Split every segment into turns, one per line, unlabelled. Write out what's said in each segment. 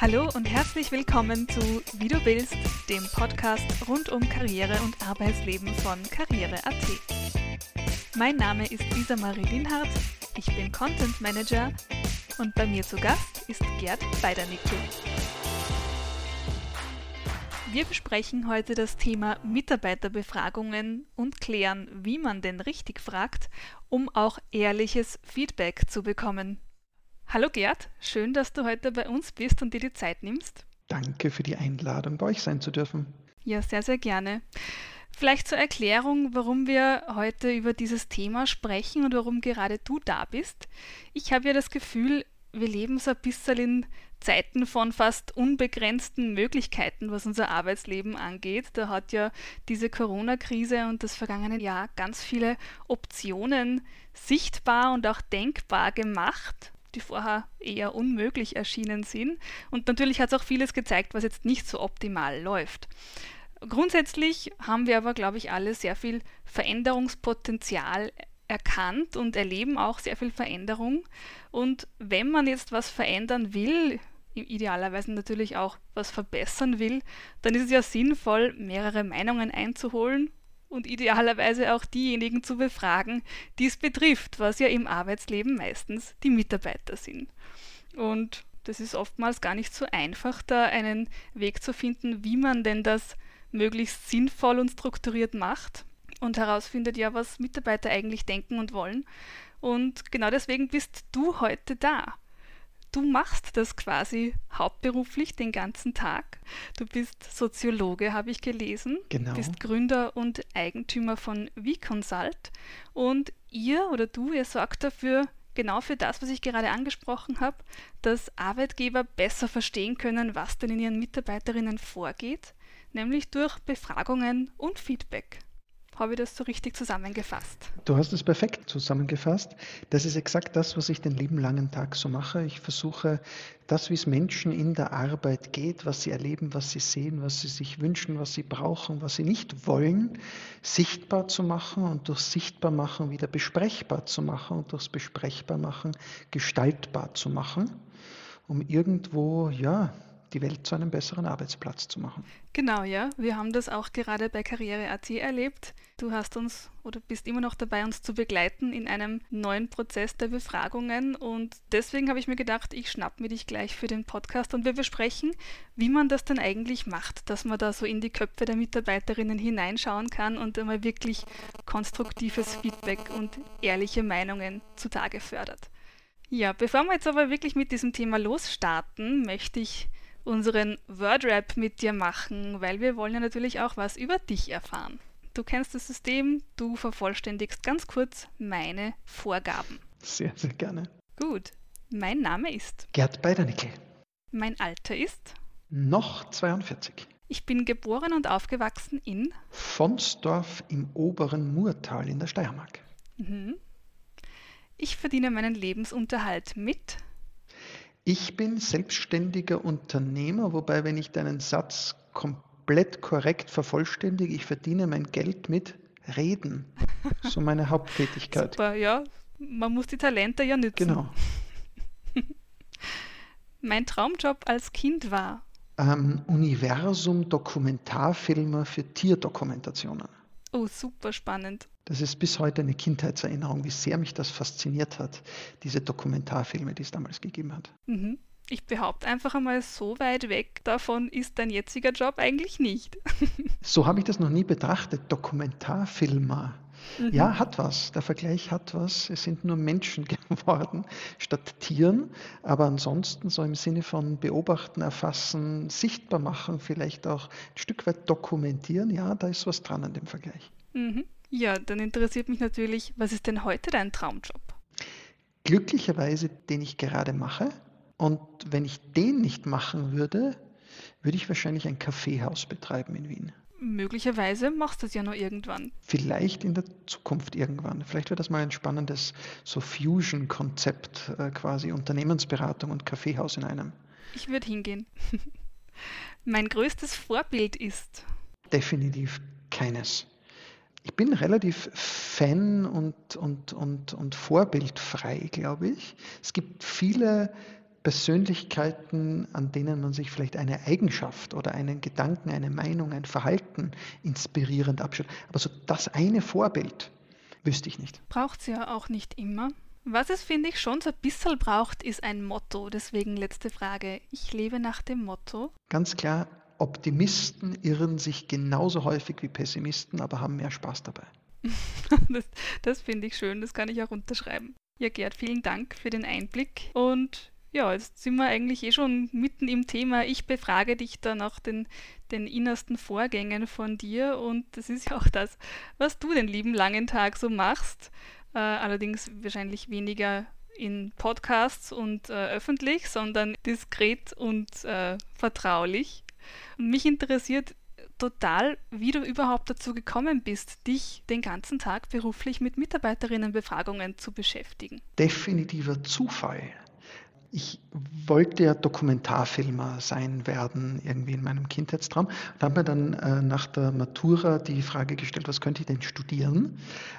Hallo und herzlich willkommen zu Wie du willst, dem Podcast rund um Karriere und Arbeitsleben von Karriere.at. Mein Name ist Lisa Marie Linhardt, ich bin Content Manager und bei mir zu Gast ist Gerd Beidernickel. Wir besprechen heute das Thema Mitarbeiterbefragungen und klären, wie man denn richtig fragt, um auch ehrliches Feedback zu bekommen. Hallo Gerd, schön, dass du heute bei uns bist und dir die Zeit nimmst.
Danke für die Einladung, bei euch sein zu dürfen.
Ja, sehr, sehr gerne. Vielleicht zur Erklärung, warum wir heute über dieses Thema sprechen und warum gerade du da bist. Ich habe ja das Gefühl, wir leben so ein bisschen in Zeiten von fast unbegrenzten Möglichkeiten, was unser Arbeitsleben angeht. Da hat ja diese Corona-Krise und das vergangene Jahr ganz viele Optionen sichtbar und auch denkbar gemacht, die vorher eher unmöglich erschienen sind. Und natürlich hat es auch vieles gezeigt, was jetzt nicht so optimal läuft. Grundsätzlich haben wir aber, glaube ich, alle sehr viel Veränderungspotenzial erkannt und erleben auch sehr viel Veränderung. Und wenn man jetzt was verändern will, idealerweise natürlich auch was verbessern will, dann ist es ja sinnvoll, mehrere Meinungen einzuholen und idealerweise auch diejenigen zu befragen, die es betrifft, was ja im Arbeitsleben meistens die Mitarbeiter sind. Und das ist oftmals gar nicht so einfach, da einen Weg zu finden, wie man denn das möglichst sinnvoll und strukturiert macht und herausfindet ja, was Mitarbeiter eigentlich denken und wollen. Und genau deswegen bist du heute da. Du machst das quasi hauptberuflich den ganzen Tag. Du bist Soziologe, habe ich gelesen.
Genau.
Du bist Gründer und Eigentümer von VConsult. Und ihr oder du, ihr sorgt dafür, genau für das, was ich gerade angesprochen habe, dass Arbeitgeber besser verstehen können, was denn in ihren Mitarbeiterinnen vorgeht, nämlich durch Befragungen und Feedback. Habe ich das so richtig zusammengefasst?
Du hast es perfekt zusammengefasst. Das ist exakt das, was ich den lieben langen Tag so mache. Ich versuche das, wie es Menschen in der Arbeit geht, was sie erleben, was sie sehen, was sie sich wünschen, was sie brauchen, was sie nicht wollen, sichtbar zu machen und durch sichtbar machen wieder besprechbar zu machen und durchs besprechbar machen gestaltbar zu machen, um irgendwo, ja, die Welt zu einem besseren Arbeitsplatz zu machen.
Genau, ja. Wir haben das auch gerade bei Karriere.at erlebt. Du hast uns oder bist immer noch dabei, uns zu begleiten in einem neuen Prozess der Befragungen. Und deswegen habe ich mir gedacht, ich schnapp mir dich gleich für den Podcast und wir besprechen, wie man das denn eigentlich macht, dass man da so in die Köpfe der Mitarbeiterinnen hineinschauen kann und einmal wirklich konstruktives Feedback und ehrliche Meinungen zutage fördert. Ja, bevor wir jetzt aber wirklich mit diesem Thema losstarten, möchte ich unseren Wordrap mit dir machen, weil wir wollen ja natürlich auch was über dich erfahren. Du kennst das System, du vervollständigst ganz kurz meine Vorgaben.
Sehr, sehr gerne.
Gut, mein Name ist
Gerd Beidernickel.
Mein Alter ist
noch 42.
Ich bin geboren und aufgewachsen in
Fonsdorf im oberen Murtal in der Steiermark.
Mhm. Ich verdiene meinen Lebensunterhalt mit
ich bin selbstständiger Unternehmer, wobei, wenn ich deinen Satz komplett korrekt vervollständige, ich verdiene mein Geld mit Reden. So meine Haupttätigkeit.
Super, ja. Man muss die Talente ja nützen.
Genau.
mein Traumjob als Kind war
ähm, Universum-Dokumentarfilmer für Tierdokumentationen.
Oh, super spannend.
Das ist bis heute eine Kindheitserinnerung, wie sehr mich das fasziniert hat, diese Dokumentarfilme, die es damals gegeben hat.
Mhm. Ich behaupte einfach einmal, so weit weg davon ist dein jetziger Job eigentlich nicht.
so habe ich das noch nie betrachtet. Dokumentarfilmer. Mhm. Ja, hat was. Der Vergleich hat was. Es sind nur Menschen geworden statt Tieren. Aber ansonsten so im Sinne von beobachten, erfassen, sichtbar machen, vielleicht auch ein Stück weit dokumentieren. Ja, da ist was dran an dem Vergleich.
Mhm. Ja, dann interessiert mich natürlich, was ist denn heute dein Traumjob?
Glücklicherweise, den ich gerade mache. Und wenn ich den nicht machen würde, würde ich wahrscheinlich ein Kaffeehaus betreiben in Wien.
Möglicherweise machst du es ja noch irgendwann.
Vielleicht in der Zukunft irgendwann. Vielleicht wird das mal ein spannendes so Fusion-Konzept, äh, quasi Unternehmensberatung und Kaffeehaus in einem.
Ich würde hingehen. mein größtes Vorbild ist?
Definitiv keines ich bin relativ Fan und, und, und, und vorbildfrei, glaube ich. Es gibt viele Persönlichkeiten, an denen man sich vielleicht eine Eigenschaft oder einen Gedanken, eine Meinung, ein Verhalten inspirierend abschaut. Aber so das eine Vorbild wüsste ich nicht.
Braucht es ja auch nicht immer. Was es, finde ich, schon so ein bisschen braucht, ist ein Motto. Deswegen letzte Frage. Ich lebe nach dem Motto.
Ganz klar, Optimisten irren sich genauso häufig wie Pessimisten, aber haben mehr Spaß dabei.
das, das finde ich schön, das kann ich auch unterschreiben. Ja, Gerd, vielen Dank für den Einblick und ja, jetzt sind wir eigentlich eh schon mitten im Thema. Ich befrage dich da nach den, den innersten Vorgängen von dir und das ist ja auch das, was du den lieben langen Tag so machst. Äh, allerdings wahrscheinlich weniger in Podcasts und äh, öffentlich, sondern diskret und äh, vertraulich. Mich interessiert total, wie du überhaupt dazu gekommen bist, dich den ganzen Tag beruflich mit Mitarbeiterinnenbefragungen zu beschäftigen.
Definitiver Zufall. Ich wollte ja Dokumentarfilmer sein werden, irgendwie in meinem Kindheitstraum. Und habe mir dann äh, nach der Matura die Frage gestellt, was könnte ich denn studieren?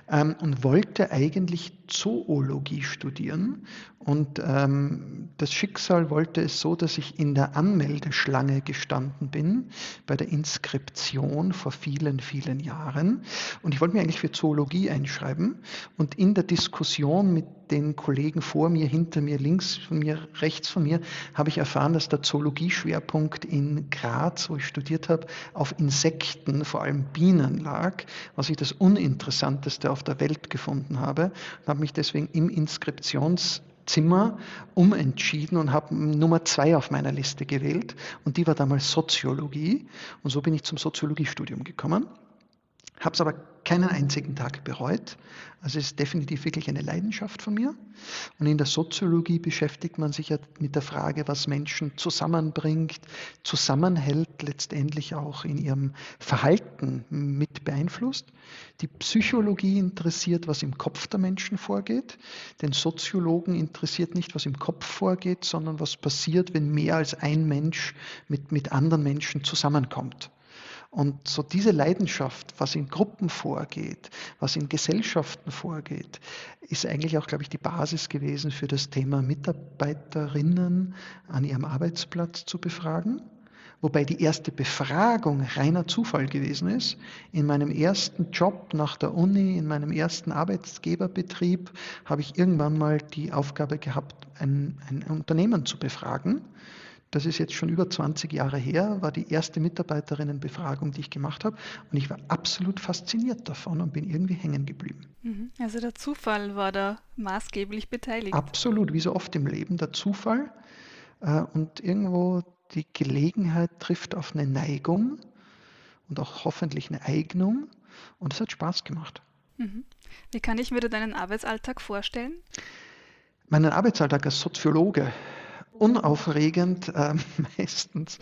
Ähm, und wollte eigentlich Zoologie studieren. Und ähm, das Schicksal wollte es so, dass ich in der Anmeldeschlange gestanden bin, bei der Inskription vor vielen, vielen Jahren. Und ich wollte mich eigentlich für Zoologie einschreiben. Und in der Diskussion mit den Kollegen vor mir, hinter mir, links von mir, rechts von mir, habe ich erfahren, dass der Zoologieschwerpunkt in Graz, wo ich studiert habe, auf Insekten, vor allem Bienen lag, was ich das Uninteressanteste auf der Welt gefunden habe. Und habe mich deswegen im Inskriptionszimmer umentschieden und habe Nummer zwei auf meiner Liste gewählt und die war damals Soziologie und so bin ich zum Soziologiestudium gekommen. Habe es aber keinen einzigen Tag bereut. Also es ist definitiv wirklich eine Leidenschaft von mir. Und in der Soziologie beschäftigt man sich ja mit der Frage, was Menschen zusammenbringt, zusammenhält, letztendlich auch in ihrem Verhalten mit beeinflusst. Die Psychologie interessiert, was im Kopf der Menschen vorgeht. Den Soziologen interessiert nicht, was im Kopf vorgeht, sondern was passiert, wenn mehr als ein Mensch mit, mit anderen Menschen zusammenkommt. Und so diese Leidenschaft, was in Gruppen vorgeht, was in Gesellschaften vorgeht, ist eigentlich auch, glaube ich, die Basis gewesen für das Thema Mitarbeiterinnen an ihrem Arbeitsplatz zu befragen. Wobei die erste Befragung reiner Zufall gewesen ist. In meinem ersten Job nach der Uni, in meinem ersten Arbeitsgeberbetrieb, habe ich irgendwann mal die Aufgabe gehabt, ein, ein Unternehmen zu befragen das ist jetzt schon über 20 Jahre her, war die erste Mitarbeiterinnenbefragung, die ich gemacht habe. Und ich war absolut fasziniert davon und bin irgendwie hängen geblieben.
Mhm. Also der Zufall war da maßgeblich beteiligt.
Absolut, wie so oft im Leben, der Zufall. Äh, und irgendwo die Gelegenheit trifft auf eine Neigung und auch hoffentlich eine Eignung. Und es hat Spaß gemacht.
Mhm. Wie kann ich mir deinen Arbeitsalltag vorstellen?
Meinen Arbeitsalltag als Soziologe unaufregend äh, meistens.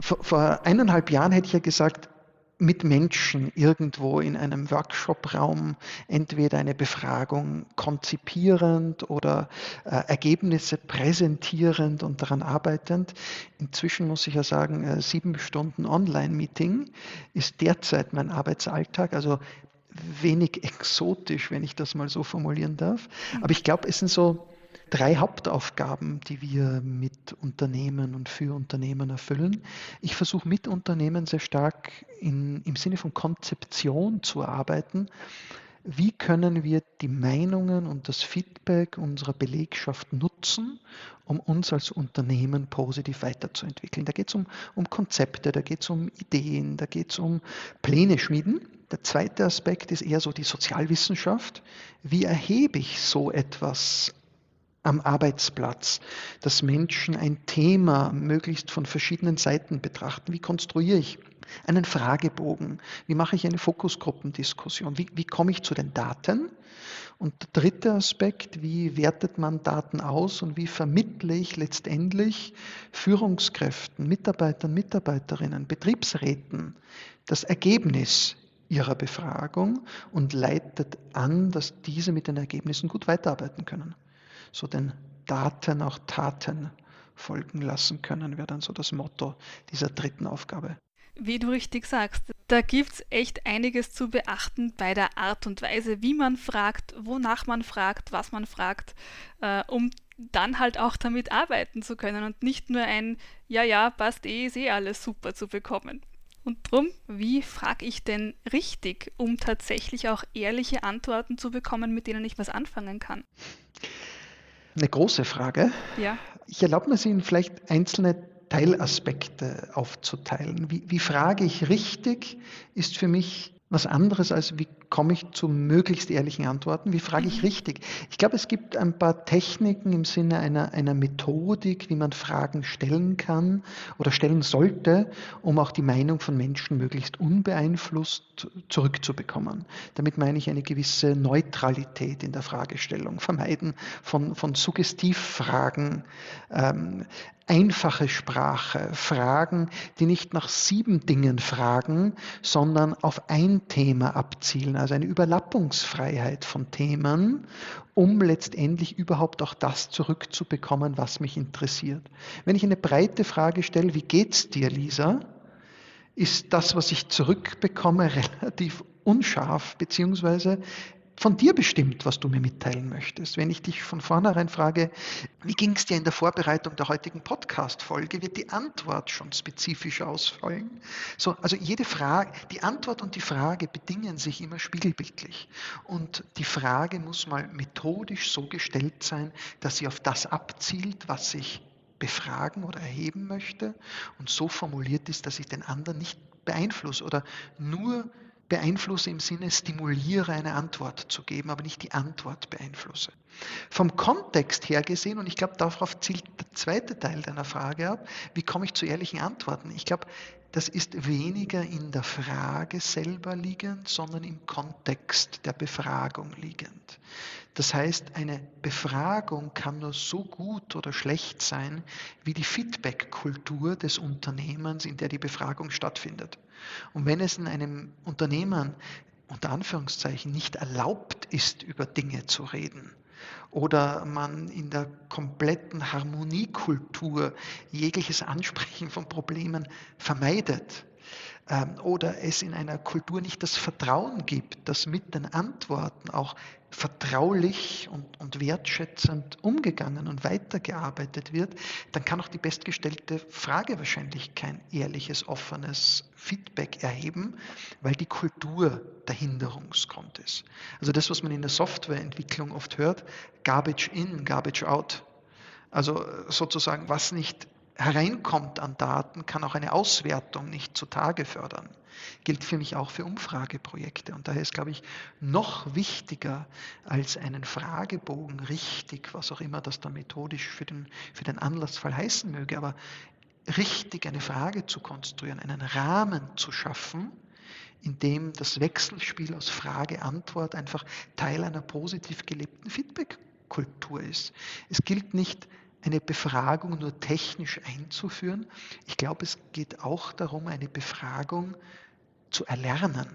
Vor, vor eineinhalb Jahren hätte ich ja gesagt, mit Menschen irgendwo in einem Workshop-Raum entweder eine Befragung konzipierend oder äh, Ergebnisse präsentierend und daran arbeitend. Inzwischen muss ich ja sagen, äh, sieben Stunden Online-Meeting ist derzeit mein Arbeitsalltag. Also wenig exotisch, wenn ich das mal so formulieren darf. Aber ich glaube, es sind so drei Hauptaufgaben, die wir mit Unternehmen und für Unternehmen erfüllen. Ich versuche mit Unternehmen sehr stark in, im Sinne von Konzeption zu arbeiten. Wie können wir die Meinungen und das Feedback unserer Belegschaft nutzen, um uns als Unternehmen positiv weiterzuentwickeln? Da geht es um, um Konzepte, da geht es um Ideen, da geht es um Pläne schmieden. Der zweite Aspekt ist eher so die Sozialwissenschaft. Wie erhebe ich so etwas am Arbeitsplatz, dass Menschen ein Thema möglichst von verschiedenen Seiten betrachten. Wie konstruiere ich einen Fragebogen? Wie mache ich eine Fokusgruppendiskussion? Wie, wie komme ich zu den Daten? Und der dritte Aspekt, wie wertet man Daten aus und wie vermittle ich letztendlich Führungskräften, Mitarbeitern, Mitarbeiterinnen, Betriebsräten das Ergebnis ihrer Befragung und leitet an, dass diese mit den Ergebnissen gut weiterarbeiten können so den Daten auch Taten folgen lassen können, wäre dann so das Motto dieser dritten Aufgabe.
Wie du richtig sagst, da gibt es echt einiges zu beachten bei der Art und Weise, wie man fragt, wonach man fragt, was man fragt, äh, um dann halt auch damit arbeiten zu können und nicht nur ein Ja, ja, passt eh, ist eh alles super zu bekommen. Und drum, wie frage ich denn richtig, um tatsächlich auch ehrliche Antworten zu bekommen, mit denen ich was anfangen kann?
Eine große Frage.
Ja.
Ich erlaube mir sie in vielleicht einzelne Teilaspekte aufzuteilen. Wie, wie frage ich richtig, ist für mich was anderes als wie komme ich zu möglichst ehrlichen Antworten, wie frage ich mhm. richtig. Ich glaube, es gibt ein paar Techniken im Sinne einer, einer Methodik, wie man Fragen stellen kann oder stellen sollte, um auch die Meinung von Menschen möglichst unbeeinflusst zurückzubekommen. Damit meine ich eine gewisse Neutralität in der Fragestellung, vermeiden von, von Suggestivfragen, ähm, einfache Sprache, Fragen, die nicht nach sieben Dingen fragen, sondern auf ein Thema abzielen, also eine Überlappungsfreiheit von Themen, um letztendlich überhaupt auch das zurückzubekommen, was mich interessiert. Wenn ich eine breite Frage stelle, wie geht's dir, Lisa? Ist das, was ich zurückbekomme, relativ unscharf, beziehungsweise von dir bestimmt, was du mir mitteilen möchtest. Wenn ich dich von vornherein frage, wie ging es dir in der Vorbereitung der heutigen Podcast-Folge, wird die Antwort schon spezifisch ausfallen. So, also jede Frage, die Antwort und die Frage bedingen sich immer spiegelbildlich. Und die Frage muss mal methodisch so gestellt sein, dass sie auf das abzielt, was ich befragen oder erheben möchte und so formuliert ist, dass ich den anderen nicht beeinflusse oder nur im Sinne stimuliere eine Antwort zu geben, aber nicht die Antwort beeinflusse. Vom Kontext her gesehen, und ich glaube, darauf zielt der zweite Teil deiner Frage ab, wie komme ich zu ehrlichen Antworten? Ich glaube, das ist weniger in der Frage selber liegend, sondern im Kontext der Befragung liegend. Das heißt, eine Befragung kann nur so gut oder schlecht sein, wie die Feedback-Kultur des Unternehmens, in der die Befragung stattfindet. Und wenn es in einem Unternehmen unter Anführungszeichen nicht erlaubt ist, über Dinge zu reden, oder man in der kompletten Harmoniekultur jegliches Ansprechen von Problemen vermeidet, oder es in einer Kultur nicht das Vertrauen gibt, dass mit den Antworten auch vertraulich und, und wertschätzend umgegangen und weitergearbeitet wird, dann kann auch die bestgestellte Frage wahrscheinlich kein ehrliches, offenes Feedback erheben, weil die Kultur der Hinderungsgrund ist. Also das, was man in der Softwareentwicklung oft hört, Garbage in, Garbage out. Also sozusagen, was nicht hereinkommt an Daten, kann auch eine Auswertung nicht zutage fördern. Gilt für mich auch für Umfrageprojekte. Und daher ist, glaube ich, noch wichtiger als einen Fragebogen richtig, was auch immer das da methodisch für den, für den Anlassfall heißen möge, aber richtig eine Frage zu konstruieren, einen Rahmen zu schaffen, in dem das Wechselspiel aus Frage-Antwort einfach Teil einer positiv gelebten Feedback-Kultur ist. Es gilt nicht, eine Befragung nur technisch einzuführen. Ich glaube, es geht auch darum, eine Befragung zu erlernen,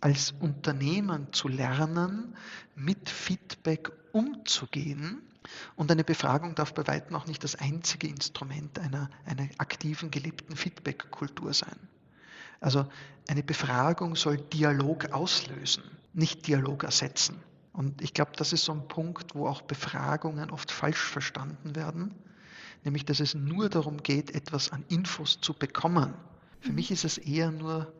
als Unternehmen zu lernen, mit Feedback umzugehen. Und eine Befragung darf bei weitem auch nicht das einzige Instrument einer, einer aktiven, gelebten Feedback-Kultur sein. Also eine Befragung soll Dialog auslösen, nicht Dialog ersetzen. Und ich glaube, das ist so ein Punkt, wo auch Befragungen oft falsch verstanden werden, nämlich dass es nur darum geht, etwas an Infos zu bekommen. Für mhm. mich ist es eher nur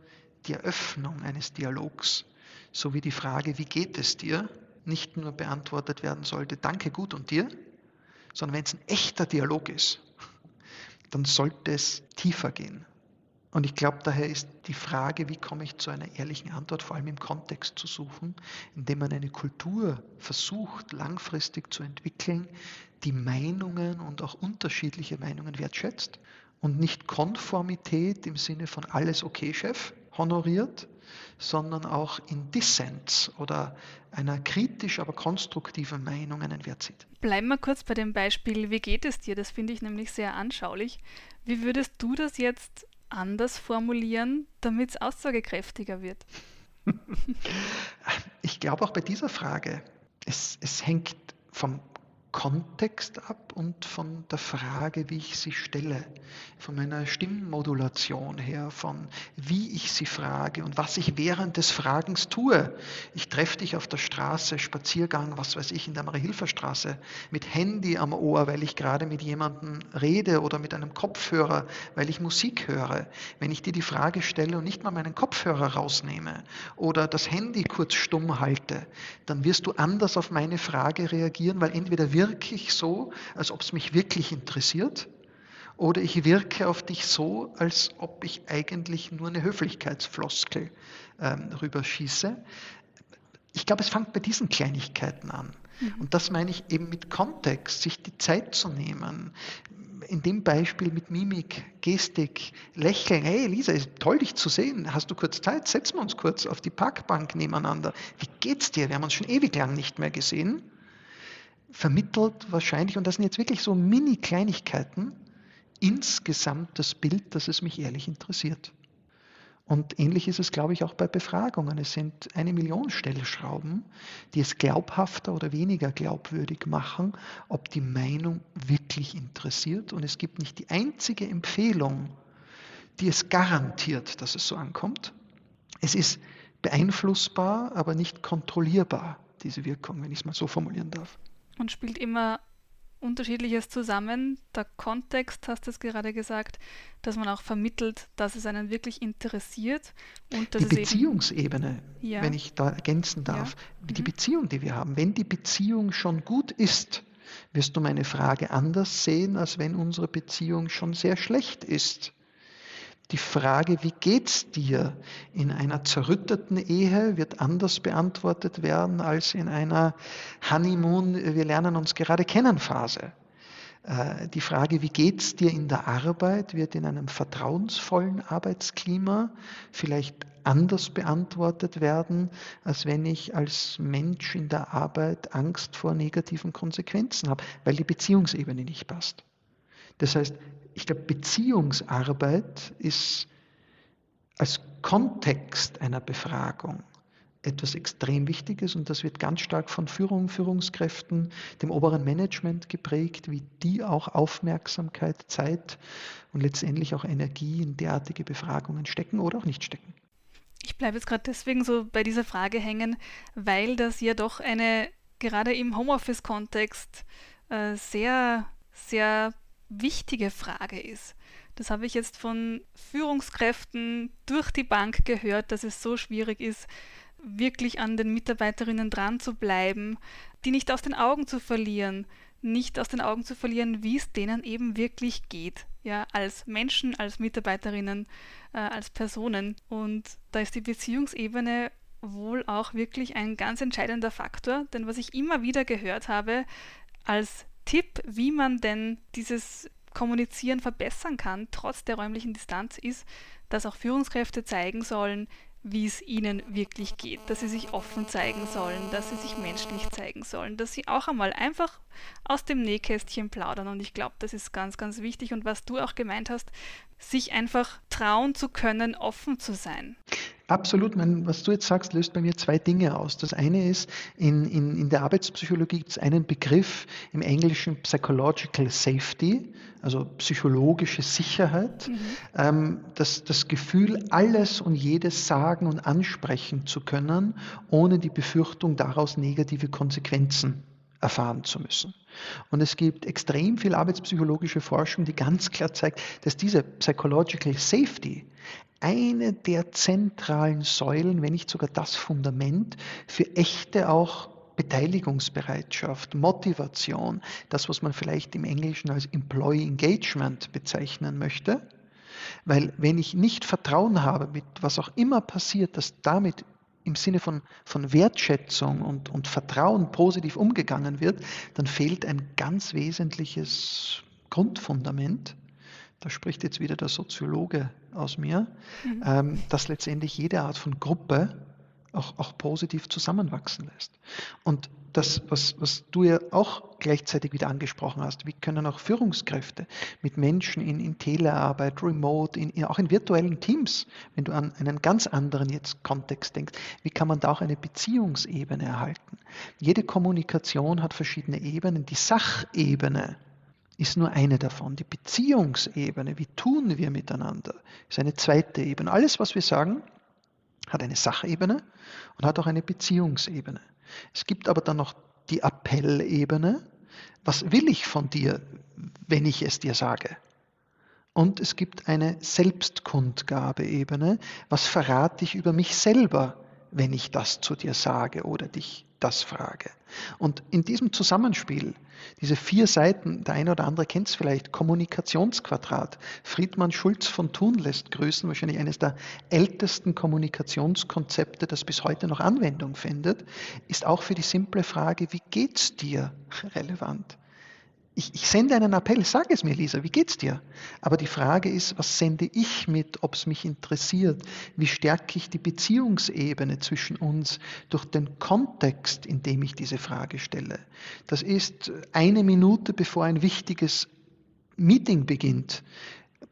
die Eröffnung eines Dialogs, so wie die Frage, wie geht es dir, nicht nur beantwortet werden sollte, danke gut und dir, sondern wenn es ein echter Dialog ist, dann sollte es tiefer gehen. Und ich glaube, daher ist die Frage, wie komme ich zu einer ehrlichen Antwort, vor allem im Kontext zu suchen, indem man eine Kultur versucht, langfristig zu entwickeln, die Meinungen und auch unterschiedliche Meinungen wertschätzt und nicht Konformität im Sinne von alles okay, Chef, honoriert, sondern auch in Dissens oder einer kritisch, aber konstruktiven Meinung einen Wert sieht.
Bleiben wir kurz bei dem Beispiel, wie geht es dir? Das finde ich nämlich sehr anschaulich. Wie würdest du das jetzt anders formulieren, damit es aussagekräftiger wird?
Ich glaube auch bei dieser Frage, es, es hängt vom Kontext ab und von der Frage, wie ich sie stelle, von meiner Stimmmodulation her, von wie ich sie frage und was ich während des Fragens tue. Ich treffe dich auf der Straße, Spaziergang, was weiß ich, in der Marie-Hilfer-Straße, mit Handy am Ohr, weil ich gerade mit jemandem rede oder mit einem Kopfhörer, weil ich Musik höre. Wenn ich dir die Frage stelle und nicht mal meinen Kopfhörer rausnehme oder das Handy kurz stumm halte, dann wirst du anders auf meine Frage reagieren, weil entweder wir wirke ich so, als ob es mich wirklich interessiert, oder ich wirke auf dich so, als ob ich eigentlich nur eine Höflichkeitsfloskel ähm, rüberschieße. Ich glaube, es fängt bei diesen Kleinigkeiten an. Mhm. Und das meine ich eben mit Kontext, sich die Zeit zu nehmen. In dem Beispiel mit Mimik, Gestik, Lächeln. Hey Lisa, ist toll dich zu sehen. Hast du kurz Zeit? Setzen wir uns kurz auf die Parkbank nebeneinander. Wie geht's dir? Wir haben uns schon ewig lang nicht mehr gesehen vermittelt wahrscheinlich, und das sind jetzt wirklich so Mini-Kleinigkeiten, insgesamt das Bild, dass es mich ehrlich interessiert. Und ähnlich ist es, glaube ich, auch bei Befragungen. Es sind eine Million Stellschrauben, die es glaubhafter oder weniger glaubwürdig machen, ob die Meinung wirklich interessiert. Und es gibt nicht die einzige Empfehlung, die es garantiert, dass es so ankommt. Es ist beeinflussbar, aber nicht kontrollierbar, diese Wirkung, wenn ich es mal so formulieren darf
und spielt immer Unterschiedliches zusammen. Der Kontext, hast du es gerade gesagt, dass man auch vermittelt, dass es einen wirklich interessiert.
Und die Beziehungsebene, ja. wenn ich da ergänzen darf, ja. die mhm. Beziehung, die wir haben, wenn die Beziehung schon gut ist, wirst du meine Frage anders sehen, als wenn unsere Beziehung schon sehr schlecht ist. Die Frage, wie geht's dir in einer zerrütteten Ehe, wird anders beantwortet werden als in einer Honeymoon, wir lernen uns gerade kennen Phase. Äh, die Frage, wie geht's dir in der Arbeit, wird in einem vertrauensvollen Arbeitsklima vielleicht anders beantwortet werden, als wenn ich als Mensch in der Arbeit Angst vor negativen Konsequenzen habe, weil die Beziehungsebene nicht passt. Das heißt, ich glaube, Beziehungsarbeit ist als Kontext einer Befragung etwas extrem Wichtiges und das wird ganz stark von Führung, Führungskräften, dem oberen Management geprägt, wie die auch Aufmerksamkeit, Zeit und letztendlich auch Energie in derartige Befragungen stecken oder auch nicht stecken.
Ich bleibe jetzt gerade deswegen so bei dieser Frage hängen, weil das ja doch eine gerade im Homeoffice-Kontext äh, sehr, sehr wichtige Frage ist. Das habe ich jetzt von Führungskräften durch die Bank gehört, dass es so schwierig ist, wirklich an den Mitarbeiterinnen dran zu bleiben, die nicht aus den Augen zu verlieren, nicht aus den Augen zu verlieren, wie es denen eben wirklich geht, ja, als Menschen, als Mitarbeiterinnen, äh, als Personen. Und da ist die Beziehungsebene wohl auch wirklich ein ganz entscheidender Faktor, denn was ich immer wieder gehört habe, als Tipp, wie man denn dieses Kommunizieren verbessern kann, trotz der räumlichen Distanz, ist, dass auch Führungskräfte zeigen sollen, wie es ihnen wirklich geht, dass sie sich offen zeigen sollen, dass sie sich menschlich zeigen sollen, dass sie auch einmal einfach aus dem Nähkästchen plaudern. Und ich glaube, das ist ganz, ganz wichtig. Und was du auch gemeint hast, sich einfach trauen zu können, offen zu sein.
Absolut, mein, was du jetzt sagst, löst bei mir zwei Dinge aus. Das eine ist, in, in, in der Arbeitspsychologie gibt es einen Begriff im Englischen Psychological Safety, also psychologische Sicherheit, mhm. ähm, das, das Gefühl, alles und jedes sagen und ansprechen zu können, ohne die Befürchtung, daraus negative Konsequenzen erfahren zu müssen. Und es gibt extrem viel arbeitspsychologische Forschung, die ganz klar zeigt, dass diese Psychological Safety eine der zentralen Säulen, wenn nicht sogar das Fundament für echte auch Beteiligungsbereitschaft, Motivation, das, was man vielleicht im Englischen als Employee Engagement bezeichnen möchte. Weil wenn ich nicht Vertrauen habe, mit was auch immer passiert, dass damit im Sinne von, von Wertschätzung und, und Vertrauen positiv umgegangen wird, dann fehlt ein ganz wesentliches Grundfundament. Da spricht jetzt wieder der Soziologe aus mir, mhm. ähm, dass letztendlich jede Art von Gruppe auch, auch positiv zusammenwachsen lässt. Und das, was, was du ja auch gleichzeitig wieder angesprochen hast, wie können auch Führungskräfte mit Menschen in, in Telearbeit, remote, in, auch in virtuellen Teams, wenn du an einen ganz anderen jetzt Kontext denkst, wie kann man da auch eine Beziehungsebene erhalten? Jede Kommunikation hat verschiedene Ebenen. Die Sachebene ist nur eine davon. Die Beziehungsebene, wie tun wir miteinander, ist eine zweite Ebene. Alles, was wir sagen, hat eine Sachebene und hat auch eine Beziehungsebene. Es gibt aber dann noch die Appellebene. Was will ich von dir, wenn ich es dir sage? Und es gibt eine Selbstkundgabeebene. Was verrate ich über mich selber, wenn ich das zu dir sage oder dich das frage. Und in diesem Zusammenspiel, diese vier Seiten, der eine oder andere kennt es vielleicht, Kommunikationsquadrat, Friedmann Schulz von Thun lässt grüßen, wahrscheinlich eines der ältesten Kommunikationskonzepte, das bis heute noch Anwendung findet, ist auch für die simple Frage, wie geht's dir relevant ich, ich, sende einen Appell, sag es mir, Lisa, wie geht's dir? Aber die Frage ist, was sende ich mit, ob es mich interessiert? Wie stärke ich die Beziehungsebene zwischen uns durch den Kontext, in dem ich diese Frage stelle? Das ist eine Minute, bevor ein wichtiges Meeting beginnt,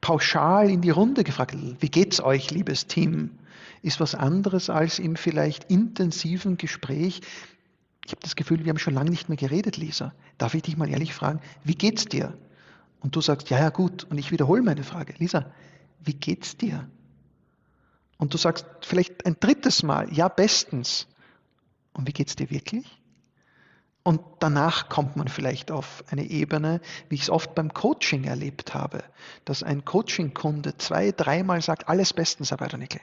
pauschal in die Runde gefragt, wie geht's euch, liebes Team? Ist was anderes als im vielleicht intensiven Gespräch ich habe das Gefühl, wir haben schon lange nicht mehr geredet, Lisa. Darf ich dich mal ehrlich fragen, wie geht's dir? Und du sagst, ja, ja, gut. Und ich wiederhole meine Frage. Lisa, wie geht's dir? Und du sagst vielleicht ein drittes Mal, ja, bestens. Und wie geht's dir wirklich? Und danach kommt man vielleicht auf eine Ebene, wie ich es oft beim Coaching erlebt habe, dass ein Coaching-Kunde zwei, dreimal sagt, alles bestens, Herr Weidernickel.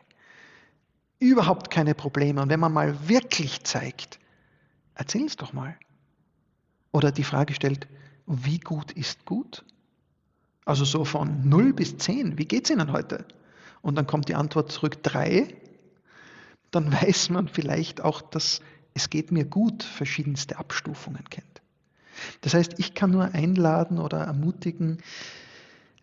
Überhaupt keine Probleme. Und wenn man mal wirklich zeigt, Erzähl es doch mal. Oder die Frage stellt, wie gut ist gut? Also so von 0 bis 10, wie geht es Ihnen heute? Und dann kommt die Antwort zurück 3. Dann weiß man vielleicht auch, dass es geht mir gut verschiedenste Abstufungen kennt. Das heißt, ich kann nur einladen oder ermutigen,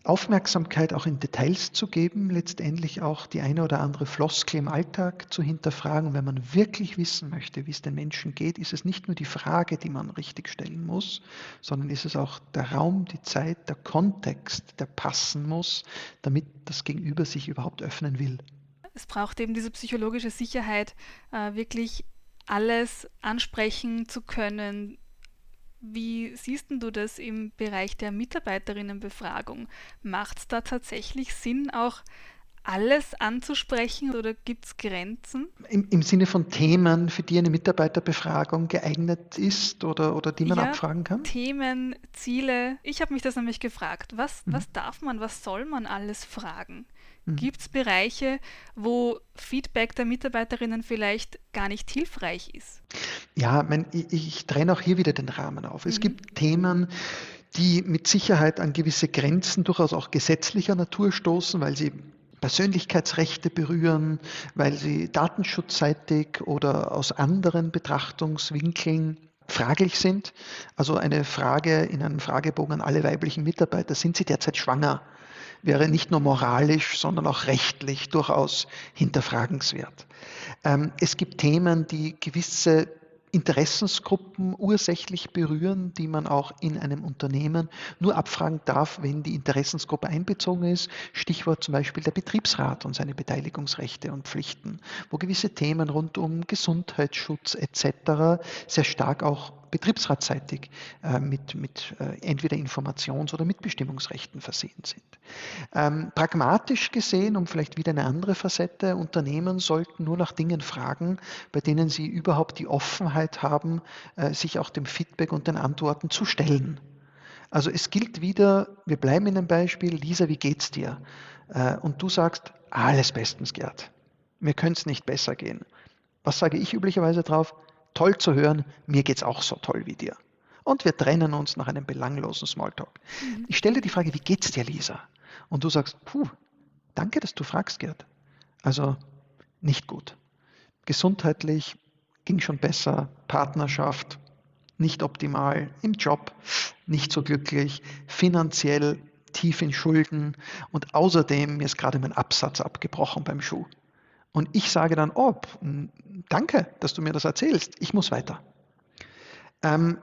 Aufmerksamkeit auch in Details zu geben, letztendlich auch die eine oder andere Floskel im Alltag zu hinterfragen. Wenn man wirklich wissen möchte, wie es den Menschen geht, ist es nicht nur die Frage, die man richtig stellen muss, sondern ist es auch der Raum, die Zeit, der Kontext, der passen muss, damit das Gegenüber sich überhaupt öffnen will.
Es braucht eben diese psychologische Sicherheit, äh, wirklich alles ansprechen zu können, wie siehst du das im Bereich der Mitarbeiterinnenbefragung? Macht es da tatsächlich Sinn, auch alles anzusprechen oder gibt es Grenzen?
Im, Im, Sinne von Themen, für die eine Mitarbeiterbefragung geeignet ist oder, oder die man ja, abfragen kann?
Themen, Ziele. Ich habe mich das nämlich gefragt. Was, mhm. was darf man, was soll man alles fragen? Mhm. Gibt es Bereiche, wo Feedback der Mitarbeiterinnen vielleicht gar nicht hilfreich ist?
Ja, mein, ich, ich trenne auch hier wieder den Rahmen auf. Es mhm. gibt Themen, die mit Sicherheit an gewisse Grenzen durchaus auch gesetzlicher Natur stoßen, weil sie Persönlichkeitsrechte berühren, weil sie datenschutzseitig oder aus anderen Betrachtungswinkeln fraglich sind. Also eine Frage in einem Fragebogen an alle weiblichen Mitarbeiter, sind sie derzeit schwanger? Wäre nicht nur moralisch, sondern auch rechtlich durchaus hinterfragenswert. Ähm, es gibt Themen, die gewisse Interessensgruppen ursächlich berühren, die man auch in einem Unternehmen nur abfragen darf, wenn die Interessensgruppe einbezogen ist. Stichwort zum Beispiel der Betriebsrat und seine Beteiligungsrechte und Pflichten, wo gewisse Themen rund um Gesundheitsschutz etc. sehr stark auch betriebsratsseitig äh, mit, mit äh, entweder Informations- oder Mitbestimmungsrechten versehen sind. Ähm, pragmatisch gesehen, um vielleicht wieder eine andere Facette, Unternehmen sollten nur nach Dingen fragen, bei denen sie überhaupt die Offenheit haben, äh, sich auch dem Feedback und den Antworten zu stellen. Also es gilt wieder, wir bleiben in dem Beispiel, Lisa, wie geht's dir? Äh, und du sagst, alles bestens, Gerd. Mir könnte es nicht besser gehen. Was sage ich üblicherweise drauf? Toll zu hören, mir geht es auch so toll wie dir. Und wir trennen uns nach einem belanglosen Smalltalk. Mhm. Ich stelle die Frage, wie geht's dir, Lisa? Und du sagst, puh, danke, dass du fragst, Gerd. Also nicht gut. Gesundheitlich ging schon besser, Partnerschaft nicht optimal, im Job nicht so glücklich, finanziell tief in Schulden und außerdem mir ist gerade mein Absatz abgebrochen beim Schuh. Und ich sage dann, oh, danke, dass du mir das erzählst, ich muss weiter, ähm,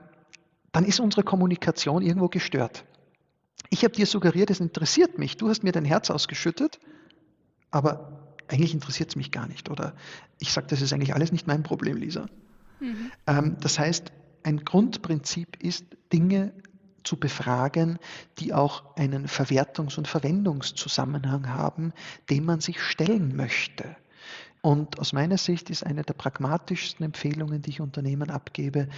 dann ist unsere Kommunikation irgendwo gestört. Ich habe dir suggeriert, es interessiert mich, du hast mir dein Herz ausgeschüttet, aber eigentlich interessiert es mich gar nicht. Oder ich sage, das ist eigentlich alles nicht mein Problem, Lisa. Mhm. Ähm, das heißt, ein Grundprinzip ist, Dinge zu befragen, die auch einen Verwertungs- und Verwendungszusammenhang haben, dem man sich stellen möchte. Und aus meiner Sicht ist eine der pragmatischsten Empfehlungen, die ich Unternehmen abgebe,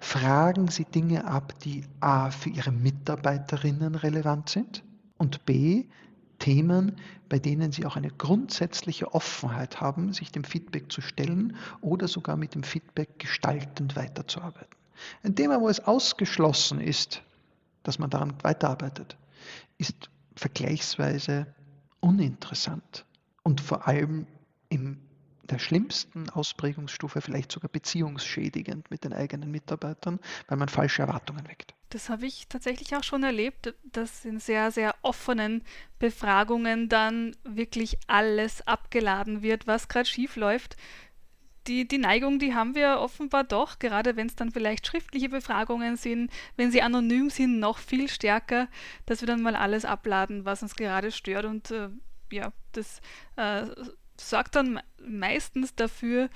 fragen Sie Dinge ab, die a für Ihre Mitarbeiterinnen relevant sind und b Themen, bei denen Sie auch eine grundsätzliche Offenheit haben, sich dem Feedback zu stellen oder sogar mit dem Feedback gestaltend weiterzuarbeiten. Ein Thema, wo es ausgeschlossen ist, dass man daran weiterarbeitet, ist vergleichsweise uninteressant und vor allem in der schlimmsten Ausprägungsstufe vielleicht sogar beziehungsschädigend mit den eigenen Mitarbeitern, weil man falsche Erwartungen weckt.
Das habe ich tatsächlich auch schon erlebt, dass in sehr, sehr offenen Befragungen dann wirklich alles abgeladen wird, was gerade schief läuft die, die Neigung, die haben wir offenbar doch, gerade wenn es dann vielleicht schriftliche Befragungen sind, wenn sie anonym sind, noch viel stärker, dass wir dann mal alles abladen, was uns gerade stört. Und äh, ja, das äh, sorgt dann meistens dafür,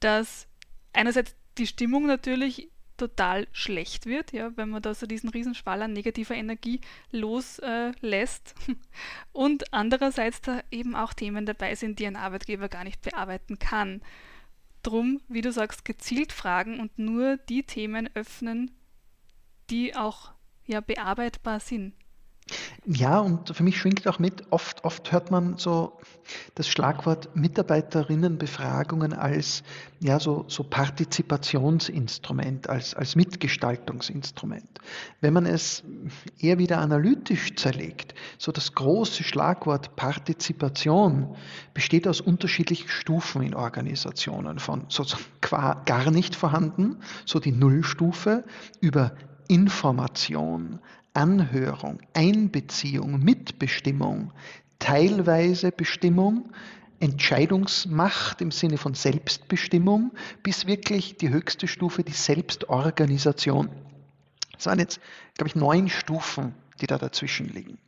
dass einerseits die Stimmung natürlich total schlecht wird, ja, wenn man da so diesen Riesenschwall an negativer Energie loslässt. Äh, und andererseits da eben auch Themen dabei sind, die ein Arbeitgeber gar nicht bearbeiten kann drum, wie du sagst, gezielt fragen und nur die Themen öffnen, die auch ja bearbeitbar sind.
Ja, und für mich schwingt auch mit, oft, oft hört man so das Schlagwort Mitarbeiterinnenbefragungen als ja, so, so Partizipationsinstrument, als, als Mitgestaltungsinstrument. Wenn man es eher wieder analytisch zerlegt, so das große Schlagwort Partizipation besteht aus unterschiedlichen Stufen in Organisationen, von sozusagen gar nicht vorhanden, so die Nullstufe, über Information, Anhörung, Einbeziehung, Mitbestimmung, teilweise Bestimmung, Entscheidungsmacht im Sinne von Selbstbestimmung bis wirklich die höchste Stufe, die Selbstorganisation. Das waren jetzt, glaube ich, neun Stufen, die da dazwischen liegen.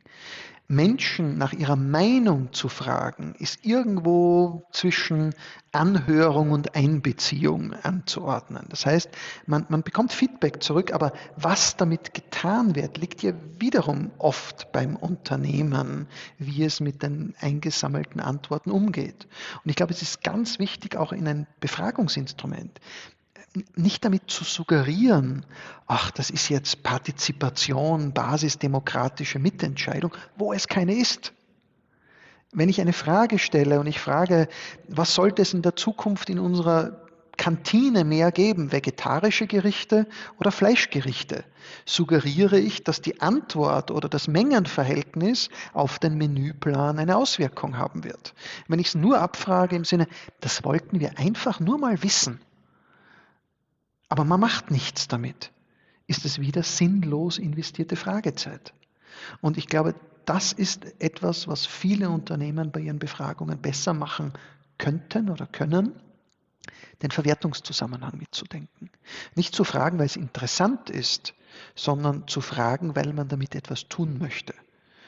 Menschen nach ihrer Meinung zu fragen, ist irgendwo zwischen Anhörung und Einbeziehung anzuordnen. Das heißt, man, man bekommt Feedback zurück, aber was damit getan wird, liegt ja wiederum oft beim Unternehmen, wie es mit den eingesammelten Antworten umgeht. Und ich glaube, es ist ganz wichtig, auch in ein Befragungsinstrument, nicht damit zu suggerieren, ach, das ist jetzt Partizipation, basisdemokratische Mitentscheidung, wo es keine ist. Wenn ich eine Frage stelle und ich frage, was sollte es in der Zukunft in unserer Kantine mehr geben, vegetarische Gerichte oder Fleischgerichte, suggeriere ich, dass die Antwort oder das Mengenverhältnis auf den Menüplan eine Auswirkung haben wird. Wenn ich es nur abfrage im Sinne, das wollten wir einfach nur mal wissen, aber man macht nichts damit, ist es wieder sinnlos investierte Fragezeit. Und ich glaube, das ist etwas, was viele Unternehmen bei ihren Befragungen besser machen könnten oder können, den Verwertungszusammenhang mitzudenken. Nicht zu fragen, weil es interessant ist, sondern zu fragen, weil man damit etwas tun möchte.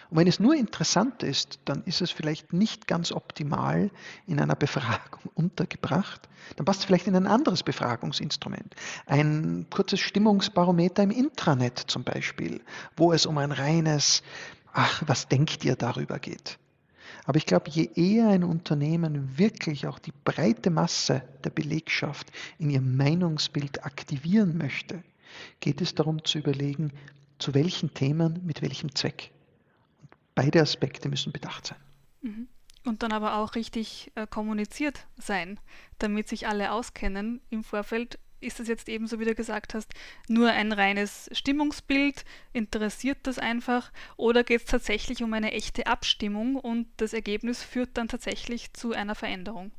Und wenn es nur interessant ist, dann ist es vielleicht nicht ganz optimal in einer Befragung untergebracht. Dann passt es vielleicht in ein anderes Befragungsinstrument. Ein kurzes Stimmungsbarometer im Intranet zum Beispiel, wo es um ein reines, ach, was denkt ihr darüber geht. Aber ich glaube, je eher ein Unternehmen wirklich auch die breite Masse der Belegschaft in ihrem Meinungsbild aktivieren möchte, geht es darum zu überlegen, zu welchen Themen, mit welchem Zweck. Beide Aspekte müssen bedacht sein.
Mhm. Und dann aber auch richtig äh, kommuniziert sein, damit sich alle auskennen im Vorfeld. Ist das jetzt ebenso, wie du gesagt hast, nur ein reines Stimmungsbild? Interessiert das einfach? Oder geht es tatsächlich um eine echte Abstimmung und das Ergebnis führt dann tatsächlich zu einer Veränderung?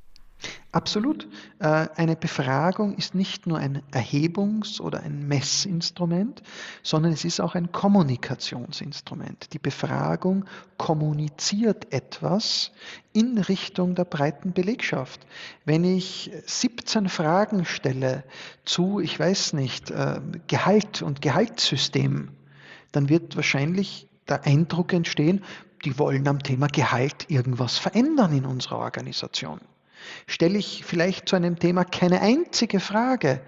Absolut. Äh, eine Befragung ist nicht nur ein Erhebungs- oder ein Messinstrument, sondern es ist auch ein Kommunikationsinstrument. Die Befragung kommuniziert etwas in Richtung der breiten Belegschaft. Wenn ich 17 Fragen stelle zu, ich weiß nicht, äh, Gehalt und Gehaltssystem, dann wird wahrscheinlich der Eindruck entstehen, die wollen am Thema Gehalt irgendwas verändern in unserer Organisation. Stelle ich vielleicht zu einem Thema keine einzige Frage,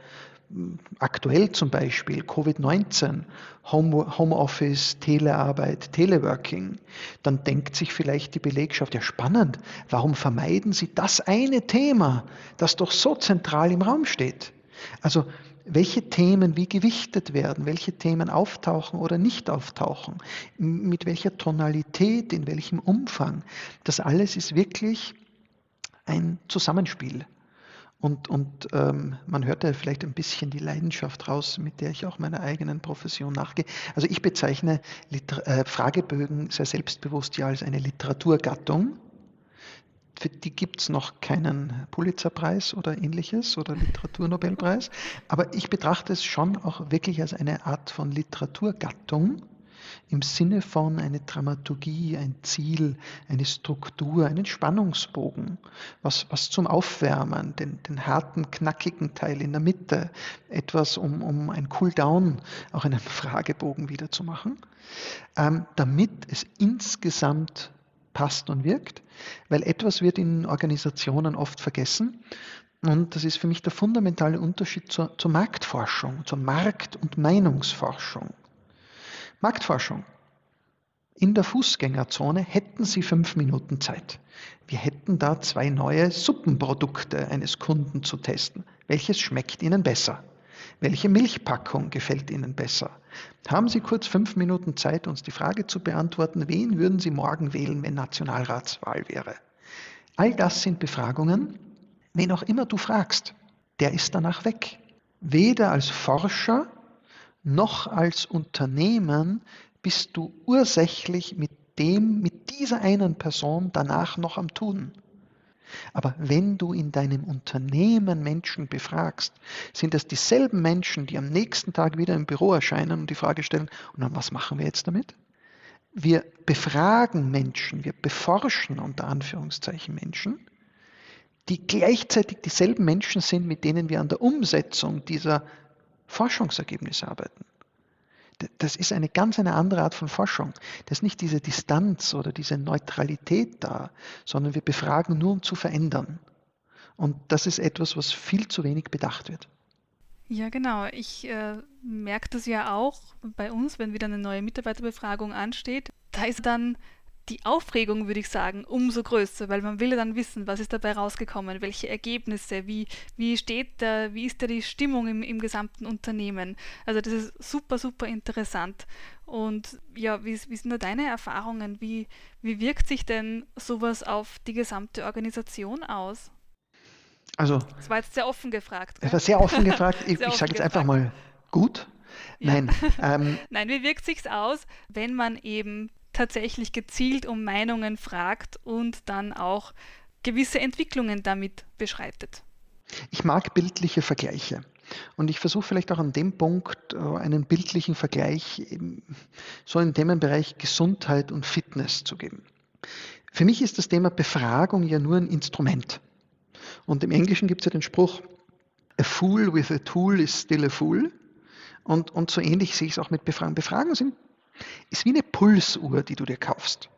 aktuell zum Beispiel Covid-19, Homeoffice, Telearbeit, Teleworking, dann denkt sich vielleicht die Belegschaft, ja spannend, warum vermeiden Sie das eine Thema, das doch so zentral im Raum steht? Also welche Themen wie gewichtet werden, welche Themen auftauchen oder nicht auftauchen, mit welcher Tonalität, in welchem Umfang, das alles ist wirklich ein Zusammenspiel. Und, und ähm, man hört ja vielleicht ein bisschen die Leidenschaft raus, mit der ich auch meiner eigenen Profession nachgehe. Also ich bezeichne Liter äh, Fragebögen sehr selbstbewusst ja als eine Literaturgattung. Für die gibt es noch keinen Pulitzerpreis oder ähnliches oder Literaturnobelpreis. Aber ich betrachte es schon auch wirklich als eine Art von Literaturgattung im Sinne von eine Dramaturgie, ein Ziel, eine Struktur, einen Spannungsbogen, was, was zum Aufwärmen, den, den harten, knackigen Teil in der Mitte, etwas, um, um ein Cooldown, auch einen Fragebogen wieder zu machen, ähm, damit es insgesamt passt und wirkt, weil etwas wird in Organisationen oft vergessen. Und das ist für mich der fundamentale Unterschied zur, zur Marktforschung, zur Markt- und Meinungsforschung. Marktforschung. In der Fußgängerzone hätten Sie fünf Minuten Zeit. Wir hätten da zwei neue Suppenprodukte eines Kunden zu testen. Welches schmeckt Ihnen besser? Welche Milchpackung gefällt Ihnen besser? Haben Sie kurz fünf Minuten Zeit, uns die Frage zu beantworten, wen würden Sie morgen wählen, wenn Nationalratswahl wäre? All das sind Befragungen. Wen auch immer du fragst, der ist danach weg. Weder als Forscher noch als Unternehmen bist du ursächlich mit dem, mit dieser einen Person danach noch am Tun. Aber wenn du in deinem Unternehmen Menschen befragst, sind es dieselben Menschen, die am nächsten Tag wieder im Büro erscheinen und die Frage stellen, und dann was machen wir jetzt damit? Wir befragen Menschen, wir beforschen unter Anführungszeichen Menschen, die gleichzeitig dieselben Menschen sind, mit denen wir an der Umsetzung dieser Forschungsergebnisse arbeiten. Das ist eine ganz eine andere Art von Forschung. Das ist nicht diese Distanz oder diese Neutralität da, sondern wir befragen nur, um zu verändern. Und das ist etwas, was viel zu wenig bedacht wird.
Ja, genau. Ich äh, merke das ja auch bei uns, wenn wieder eine neue Mitarbeiterbefragung ansteht. Da ist dann die Aufregung, würde ich sagen, umso größer, weil man will dann wissen, was ist dabei rausgekommen, welche Ergebnisse, wie, wie steht da, wie ist da die Stimmung im, im gesamten Unternehmen. Also das ist super, super interessant. Und ja, wie, wie sind da deine Erfahrungen? Wie, wie wirkt sich denn sowas auf die gesamte Organisation aus?
Also,
das war jetzt sehr offen gefragt.
Es war sehr offen gefragt. Ich, ich sage jetzt einfach mal gut. Ja. Nein.
Ähm, Nein, wie wirkt sich's aus, wenn man eben tatsächlich gezielt um Meinungen fragt und dann auch gewisse Entwicklungen damit beschreitet.
Ich mag bildliche Vergleiche. Und ich versuche vielleicht auch an dem Punkt äh, einen bildlichen Vergleich so im Themenbereich Gesundheit und Fitness zu geben. Für mich ist das Thema Befragung ja nur ein Instrument. Und im Englischen gibt es ja den Spruch, a fool with a tool is still a fool. Und, und so ähnlich sehe ich es auch mit Befragen. Befragen sind ist wie eine Pulsuhr, die du dir kaufst.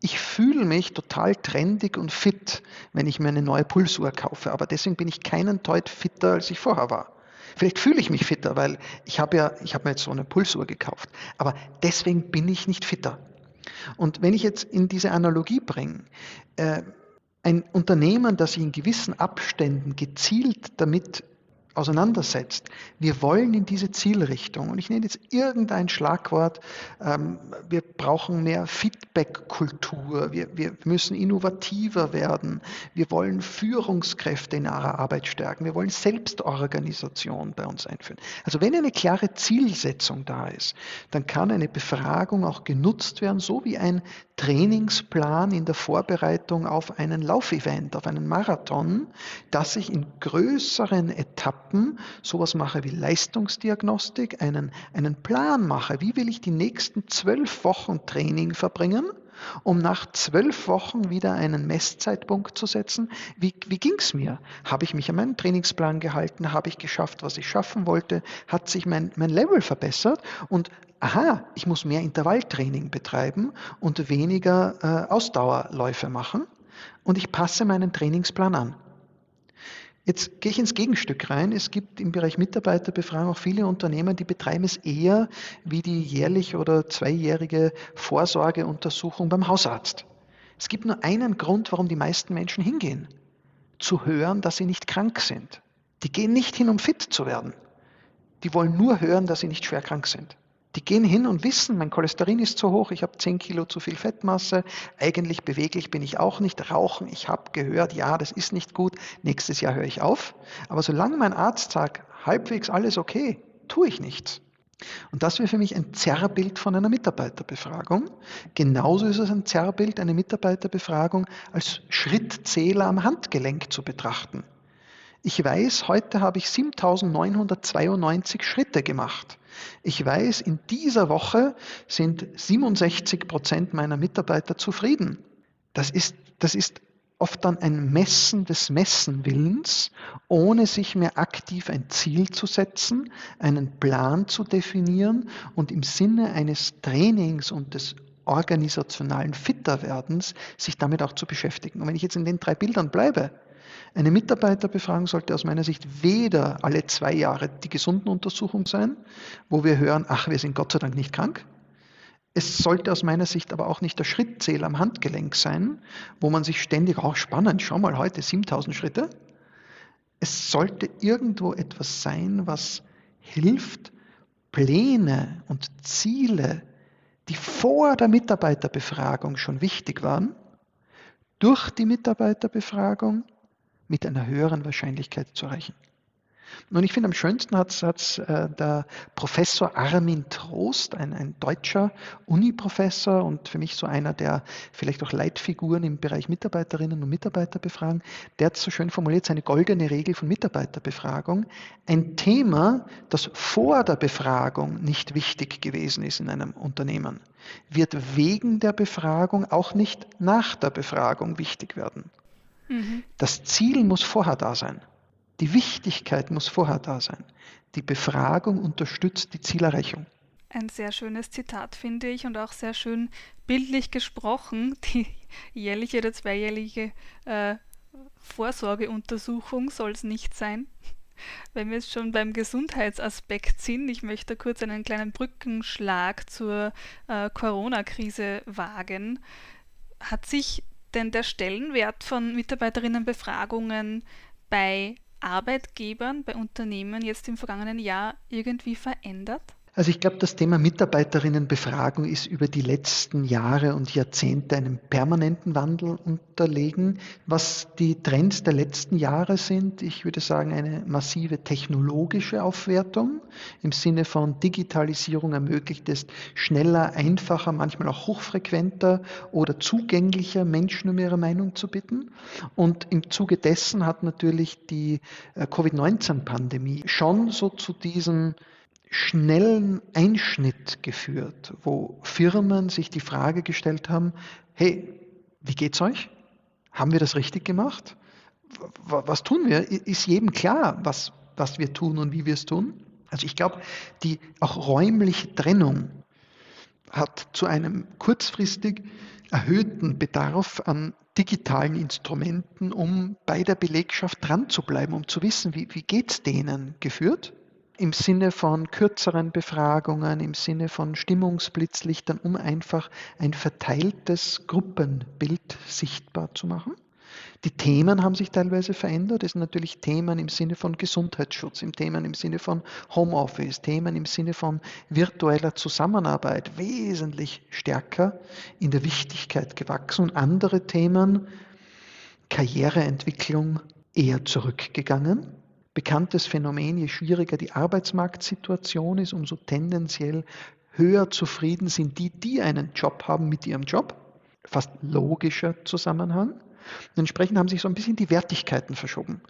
Ich fühle mich total trendig und fit, wenn ich mir eine neue Pulsuhr kaufe, aber deswegen bin ich keinen Teut fitter, als ich vorher war. Vielleicht fühle ich mich fitter, weil ich habe ja, ich habe mir jetzt so eine Pulsuhr gekauft, aber deswegen bin ich nicht fitter. Und wenn ich jetzt in diese Analogie bringe, äh, ein Unternehmen, das sich in gewissen Abständen gezielt damit auseinandersetzt. Wir wollen in diese Zielrichtung. Und ich nenne jetzt irgendein Schlagwort. Ähm, wir brauchen mehr Feedback-Kultur. Wir, wir müssen innovativer werden. Wir wollen Führungskräfte in ihrer Arbeit stärken. Wir wollen Selbstorganisation bei uns einführen. Also wenn eine klare Zielsetzung da ist, dann kann eine Befragung auch genutzt werden, so wie ein Trainingsplan in der Vorbereitung auf einen Laufevent, auf einen Marathon, dass ich in größeren Etappen sowas mache wie Leistungsdiagnostik, einen, einen Plan mache. Wie will ich die nächsten zwölf Wochen Training verbringen? Um nach zwölf Wochen wieder einen Messzeitpunkt zu setzen. Wie, wie ging es mir? Habe ich mich an meinen Trainingsplan gehalten? Habe ich geschafft, was ich schaffen wollte? Hat sich mein, mein Level verbessert? Und aha, ich muss mehr Intervalltraining betreiben und weniger äh, Ausdauerläufe machen. Und ich passe meinen Trainingsplan an. Jetzt gehe ich ins Gegenstück rein. Es gibt im Bereich Mitarbeiterbefragung auch viele Unternehmen, die betreiben es eher wie die jährlich oder zweijährige Vorsorgeuntersuchung beim Hausarzt. Es gibt nur einen Grund, warum die meisten Menschen hingehen. Zu hören, dass sie nicht krank sind. Die gehen nicht hin, um fit zu werden. Die wollen nur hören, dass sie nicht schwer krank sind. Die gehen hin und wissen, mein Cholesterin ist zu hoch, ich habe 10 Kilo zu viel Fettmasse, eigentlich beweglich bin ich auch nicht, rauchen, ich habe gehört, ja, das ist nicht gut, nächstes Jahr höre ich auf. Aber solange mein Arzt sagt, halbwegs alles okay, tue ich nichts. Und das wäre für mich ein Zerrbild von einer Mitarbeiterbefragung. Genauso ist es ein Zerrbild, eine Mitarbeiterbefragung als Schrittzähler am Handgelenk zu betrachten. Ich weiß, heute habe ich 7992 Schritte gemacht. Ich weiß, in dieser Woche sind 67 Prozent meiner Mitarbeiter zufrieden. Das ist, das ist oft dann ein Messen des Messenwillens, ohne sich mehr aktiv ein Ziel zu setzen, einen Plan zu definieren und im Sinne eines Trainings und des organisationalen Fitterwerdens sich damit auch zu beschäftigen. Und wenn ich jetzt in den drei Bildern bleibe, eine Mitarbeiterbefragung sollte aus meiner Sicht weder alle zwei Jahre die Gesundenuntersuchung sein, wo wir hören, ach, wir sind Gott sei Dank nicht krank. Es sollte aus meiner Sicht aber auch nicht der Schrittzähler am Handgelenk sein, wo man sich ständig, auch spannend, schau mal heute 7000 Schritte. Es sollte irgendwo etwas sein, was hilft, Pläne und Ziele, die vor der Mitarbeiterbefragung schon wichtig waren, durch die Mitarbeiterbefragung mit einer höheren Wahrscheinlichkeit zu erreichen. Und ich finde, am schönsten hat es äh, der Professor Armin Trost, ein, ein deutscher Uni-Professor und für mich so einer der vielleicht auch Leitfiguren im Bereich Mitarbeiterinnen und Mitarbeiterbefragung, der hat so schön formuliert, seine goldene Regel von Mitarbeiterbefragung. Ein Thema, das vor der Befragung nicht wichtig gewesen ist in einem Unternehmen, wird wegen der Befragung auch nicht nach der Befragung wichtig werden. Mhm. Das Ziel muss vorher da sein. Die Wichtigkeit muss vorher da sein. Die Befragung unterstützt die Zielerreichung.
Ein sehr schönes Zitat, finde ich, und auch sehr schön bildlich gesprochen. Die jährliche oder zweijährige äh, Vorsorgeuntersuchung soll es nicht sein. Wenn wir jetzt schon beim Gesundheitsaspekt sind, ich möchte kurz einen kleinen Brückenschlag zur äh, Corona-Krise wagen. Hat sich denn der Stellenwert von Mitarbeiterinnenbefragungen bei Arbeitgebern, bei Unternehmen jetzt im vergangenen Jahr irgendwie verändert?
Also ich glaube, das Thema Mitarbeiterinnenbefragung ist über die letzten Jahre und Jahrzehnte einem permanenten Wandel unterlegen. Was die Trends der letzten Jahre sind, ich würde sagen, eine massive technologische Aufwertung im Sinne von Digitalisierung ermöglicht es schneller, einfacher, manchmal auch hochfrequenter oder zugänglicher Menschen um ihre Meinung zu bitten. Und im Zuge dessen hat natürlich die äh, Covid-19-Pandemie schon so zu diesen schnellen Einschnitt geführt, wo Firmen sich die Frage gestellt haben, hey, wie geht's euch? Haben wir das richtig gemacht? Was tun wir? Ist jedem klar, was, was wir tun und wie wir es tun? Also ich glaube, die auch räumliche Trennung hat zu einem kurzfristig erhöhten Bedarf an digitalen Instrumenten, um bei der Belegschaft dran zu bleiben, um zu wissen, wie, wie geht es denen geführt im Sinne von kürzeren Befragungen, im Sinne von Stimmungsblitzlichtern, um einfach ein verteiltes Gruppenbild sichtbar zu machen. Die Themen haben sich teilweise verändert. Es sind natürlich Themen im Sinne von Gesundheitsschutz, Themen im Sinne von Homeoffice, Themen im Sinne von virtueller Zusammenarbeit wesentlich stärker in der Wichtigkeit gewachsen und andere Themen, Karriereentwicklung, eher zurückgegangen. Bekanntes Phänomen, je schwieriger die Arbeitsmarktsituation ist, umso tendenziell höher zufrieden sind die, die einen Job haben mit ihrem Job. Fast logischer Zusammenhang. Und entsprechend haben sich so ein bisschen die Wertigkeiten verschoben.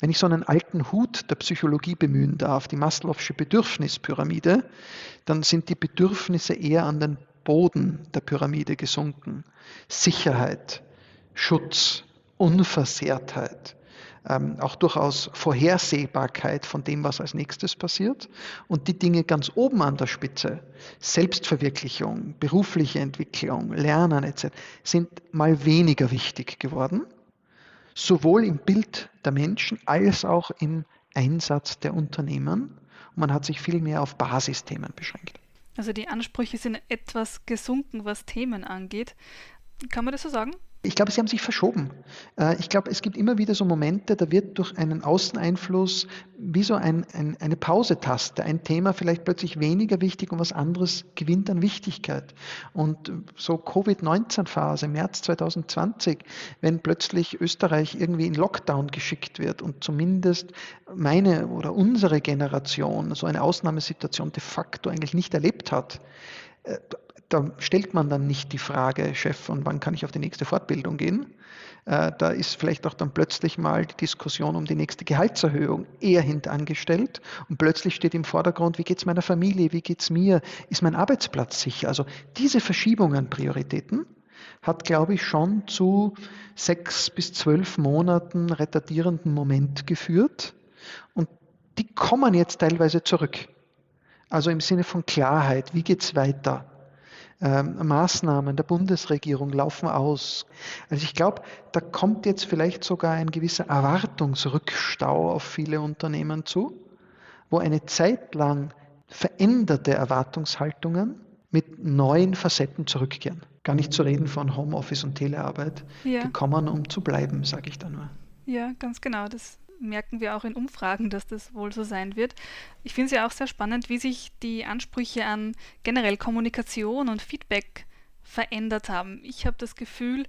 Wenn ich so einen alten Hut der Psychologie bemühen darf, die Maslow'sche Bedürfnispyramide, dann sind die Bedürfnisse eher an den Boden der Pyramide gesunken. Sicherheit, Schutz, Unversehrtheit, ähm, auch durchaus Vorhersehbarkeit von dem, was als nächstes passiert. Und die Dinge ganz oben an der Spitze, Selbstverwirklichung, berufliche Entwicklung, Lernen etc., sind mal weniger wichtig geworden, sowohl im Bild der Menschen als auch im Einsatz der Unternehmen. Und man hat sich viel mehr auf Basisthemen beschränkt.
Also die Ansprüche sind etwas gesunken, was Themen angeht. Kann man das so sagen?
Ich glaube, sie haben sich verschoben. Äh, ich glaube, es gibt immer wieder so Momente, da wird durch einen Außeneinfluss wie so ein, ein, eine Pausetaste, ein Thema vielleicht plötzlich weniger wichtig und was anderes gewinnt an Wichtigkeit. Und so Covid-19-Phase, März 2020, wenn plötzlich Österreich irgendwie in Lockdown geschickt wird und zumindest meine oder unsere Generation so eine Ausnahmesituation de facto eigentlich nicht erlebt hat, äh, da stellt man dann nicht die Frage, Chef, und wann kann ich auf die nächste Fortbildung gehen? Äh, da ist vielleicht auch dann plötzlich mal die Diskussion um die nächste Gehaltserhöhung eher hintangestellt und plötzlich steht im Vordergrund, wie geht es meiner Familie, wie geht es mir, ist mein Arbeitsplatz sicher? Also diese Verschiebung an Prioritäten hat, glaube ich, schon zu sechs bis zwölf Monaten retardierenden Moment geführt und die kommen jetzt teilweise zurück. Also im Sinne von Klarheit, wie geht es weiter? Ähm, Maßnahmen der Bundesregierung laufen aus. Also ich glaube, da kommt jetzt vielleicht sogar ein gewisser Erwartungsrückstau auf viele Unternehmen zu, wo eine Zeit lang veränderte Erwartungshaltungen mit neuen Facetten zurückkehren. Gar nicht zu reden von Homeoffice und Telearbeit. Ja. Die kommen, um zu bleiben, sage ich da nur.
Ja, ganz genau. Das merken wir auch in Umfragen, dass das wohl so sein wird. Ich finde es ja auch sehr spannend, wie sich die Ansprüche an generell Kommunikation und Feedback verändert haben. Ich habe das Gefühl,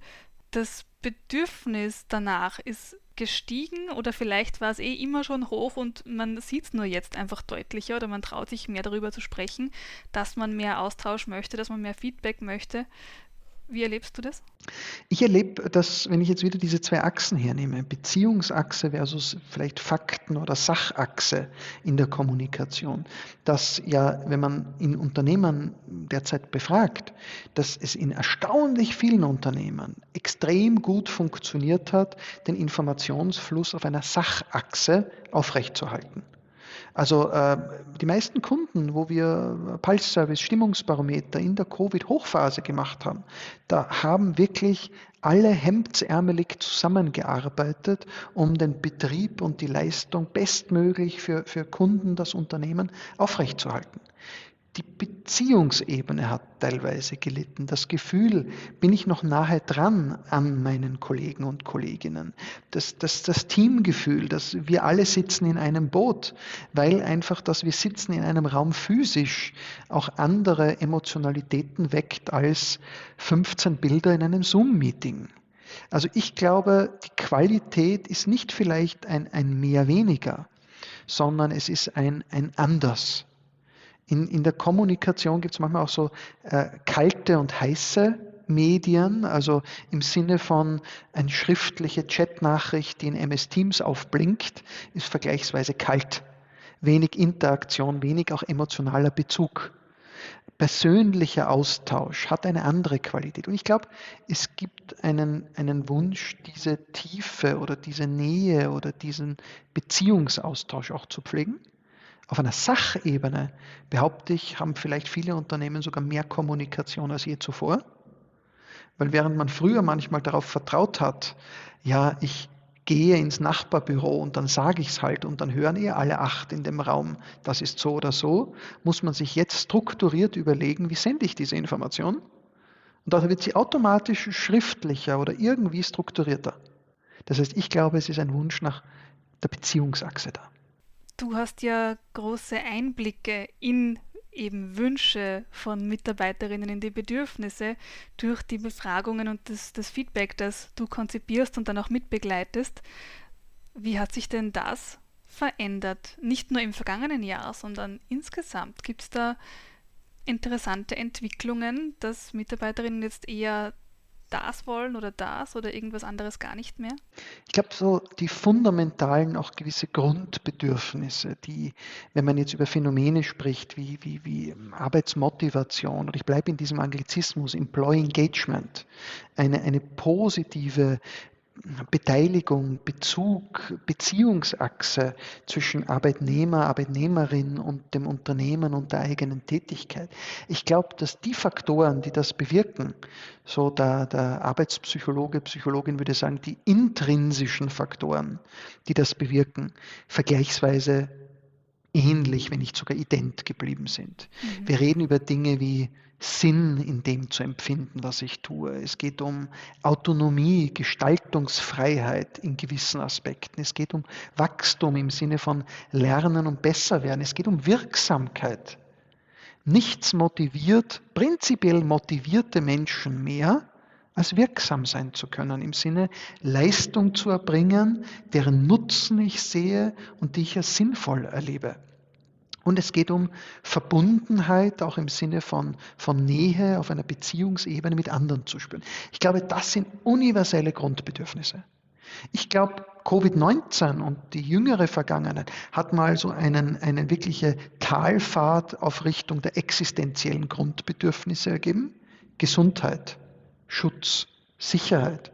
das Bedürfnis danach ist gestiegen oder vielleicht war es eh immer schon hoch und man sieht es nur jetzt einfach deutlicher oder man traut sich mehr darüber zu sprechen, dass man mehr Austausch möchte, dass man mehr Feedback möchte. Wie erlebst du das?
Ich erlebe das, wenn ich jetzt wieder diese zwei Achsen hernehme, Beziehungsachse versus vielleicht Fakten- oder Sachachse in der Kommunikation, dass ja, wenn man in Unternehmen derzeit befragt, dass es in erstaunlich vielen Unternehmen extrem gut funktioniert hat, den Informationsfluss auf einer Sachachse aufrechtzuerhalten. Also äh, die meisten Kunden, wo wir Pulse-Service, Stimmungsbarometer in der Covid-Hochphase gemacht haben, da haben wirklich alle hemdsärmelig zusammengearbeitet, um den Betrieb und die Leistung bestmöglich für, für Kunden, das Unternehmen aufrechtzuerhalten die Beziehungsebene hat teilweise gelitten. Das Gefühl, bin ich noch nahe dran an meinen Kollegen und Kolleginnen. Das, das, das Teamgefühl, dass wir alle sitzen in einem Boot, weil einfach, dass wir sitzen in einem Raum physisch auch andere Emotionalitäten weckt als 15 Bilder in einem Zoom-Meeting. Also ich glaube, die Qualität ist nicht vielleicht ein, ein mehr weniger, sondern es ist ein, ein anders. In, in der Kommunikation gibt es manchmal auch so äh, kalte und heiße Medien, also im Sinne von eine schriftliche Chatnachricht, die in MS Teams aufblinkt, ist vergleichsweise kalt. Wenig Interaktion, wenig auch emotionaler Bezug. Persönlicher Austausch hat eine andere Qualität. Und ich glaube, es gibt einen, einen Wunsch, diese Tiefe oder diese Nähe oder diesen Beziehungsaustausch auch zu pflegen. Auf einer Sachebene, behaupte ich, haben vielleicht viele Unternehmen sogar mehr Kommunikation als je zuvor. Weil während man früher manchmal darauf vertraut hat, ja, ich gehe ins Nachbarbüro und dann sage ich es halt und dann hören eh alle acht in dem Raum, das ist so oder so, muss man sich jetzt strukturiert überlegen, wie sende ich diese Information? Und dadurch wird sie automatisch schriftlicher oder irgendwie strukturierter. Das heißt, ich glaube, es ist ein Wunsch nach der Beziehungsachse da.
Du hast ja große Einblicke in eben Wünsche von Mitarbeiterinnen in die Bedürfnisse durch die Befragungen und das, das Feedback, das du konzipierst und dann auch mitbegleitest. Wie hat sich denn das verändert? Nicht nur im vergangenen Jahr, sondern insgesamt. Gibt es da interessante Entwicklungen, dass Mitarbeiterinnen jetzt eher das wollen oder das oder irgendwas anderes gar nicht mehr?
Ich glaube, so die fundamentalen, auch gewisse Grundbedürfnisse, die, wenn man jetzt über Phänomene spricht, wie, wie, wie Arbeitsmotivation, oder ich bleibe in diesem Anglizismus, Employee Engagement, eine, eine positive Beteiligung, Bezug, Beziehungsachse zwischen Arbeitnehmer, Arbeitnehmerin und dem Unternehmen und der eigenen Tätigkeit. Ich glaube, dass die Faktoren, die das bewirken, so der, der Arbeitspsychologe, Psychologin würde sagen, die intrinsischen Faktoren, die das bewirken, vergleichsweise ähnlich, wenn nicht sogar ident geblieben sind. Mhm. Wir reden über Dinge wie Sinn in dem zu empfinden, was ich tue. Es geht um Autonomie, Gestaltungsfreiheit in gewissen Aspekten. Es geht um Wachstum im Sinne von Lernen und Besserwerden. Es geht um Wirksamkeit. Nichts motiviert, prinzipiell motivierte Menschen mehr, als wirksam sein zu können, im Sinne Leistung zu erbringen, deren Nutzen ich sehe und die ich als sinnvoll erlebe. Und es geht um Verbundenheit, auch im Sinne von, von Nähe auf einer Beziehungsebene mit anderen zu spüren. Ich glaube, das sind universelle Grundbedürfnisse. Ich glaube, Covid-19 und die jüngere Vergangenheit hat mal so einen, eine wirkliche Talfahrt auf Richtung der existenziellen Grundbedürfnisse ergeben. Gesundheit, Schutz, Sicherheit,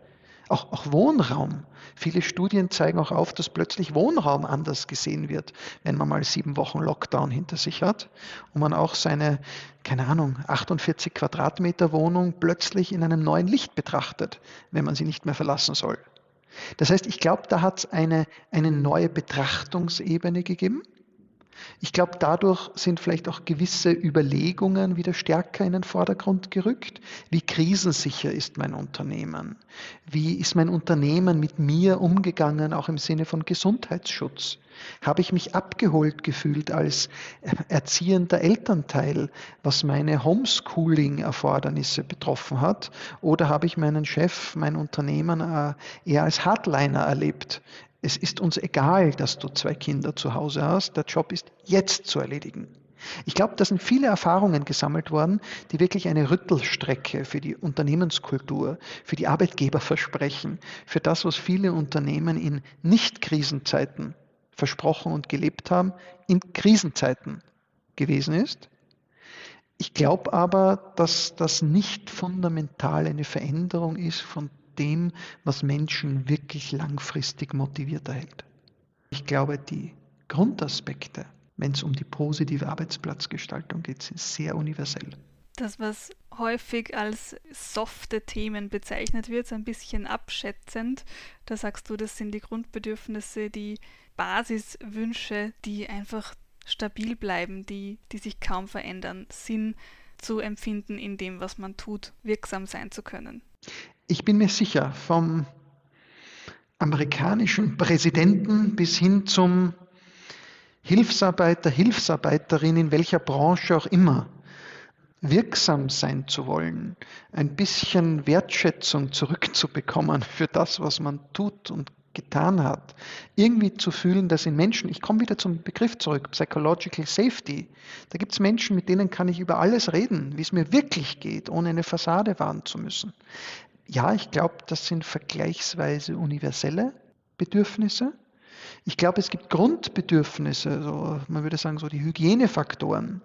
auch, auch Wohnraum. Viele Studien zeigen auch auf, dass plötzlich Wohnraum anders gesehen wird, wenn man mal sieben Wochen Lockdown hinter sich hat und man auch seine, keine Ahnung, 48 Quadratmeter Wohnung plötzlich in einem neuen Licht betrachtet, wenn man sie nicht mehr verlassen soll. Das heißt, ich glaube, da hat es eine, eine neue Betrachtungsebene gegeben. Ich glaube, dadurch sind vielleicht auch gewisse Überlegungen wieder stärker in den Vordergrund gerückt. Wie krisensicher ist mein Unternehmen? Wie ist mein Unternehmen mit mir umgegangen, auch im Sinne von Gesundheitsschutz? Habe ich mich abgeholt gefühlt als erziehender Elternteil, was meine Homeschooling-Erfordernisse betroffen hat? Oder habe ich meinen Chef, mein Unternehmen äh, eher als Hardliner erlebt, es ist uns egal, dass du zwei Kinder zu Hause hast. Der Job ist jetzt zu erledigen. Ich glaube, da sind viele Erfahrungen gesammelt worden, die wirklich eine Rüttelstrecke für die Unternehmenskultur, für die Arbeitgeberversprechen, für das, was viele Unternehmen in Nicht-Krisenzeiten versprochen und gelebt haben, in Krisenzeiten gewesen ist. Ich glaube aber, dass das nicht fundamental eine Veränderung ist von dem, was Menschen wirklich langfristig motiviert erhält. Ich glaube, die Grundaspekte, wenn es um die positive Arbeitsplatzgestaltung geht, sind sehr universell.
Das, was häufig als softe Themen bezeichnet wird, so ein bisschen abschätzend, da sagst du, das sind die Grundbedürfnisse, die Basiswünsche, die einfach stabil bleiben, die, die sich kaum verändern, Sinn zu empfinden in dem, was man tut, wirksam sein zu können
ich bin mir sicher, vom amerikanischen Präsidenten bis hin zum Hilfsarbeiter, Hilfsarbeiterin in welcher Branche auch immer, wirksam sein zu wollen, ein bisschen Wertschätzung zurückzubekommen für das, was man tut und getan hat, irgendwie zu fühlen, dass in Menschen, ich komme wieder zum Begriff zurück, Psychological Safety, da gibt es Menschen, mit denen kann ich über alles reden, wie es mir wirklich geht, ohne eine Fassade wahren zu müssen. Ja, ich glaube, das sind vergleichsweise universelle Bedürfnisse. Ich glaube, es gibt Grundbedürfnisse, so, man würde sagen, so die Hygienefaktoren,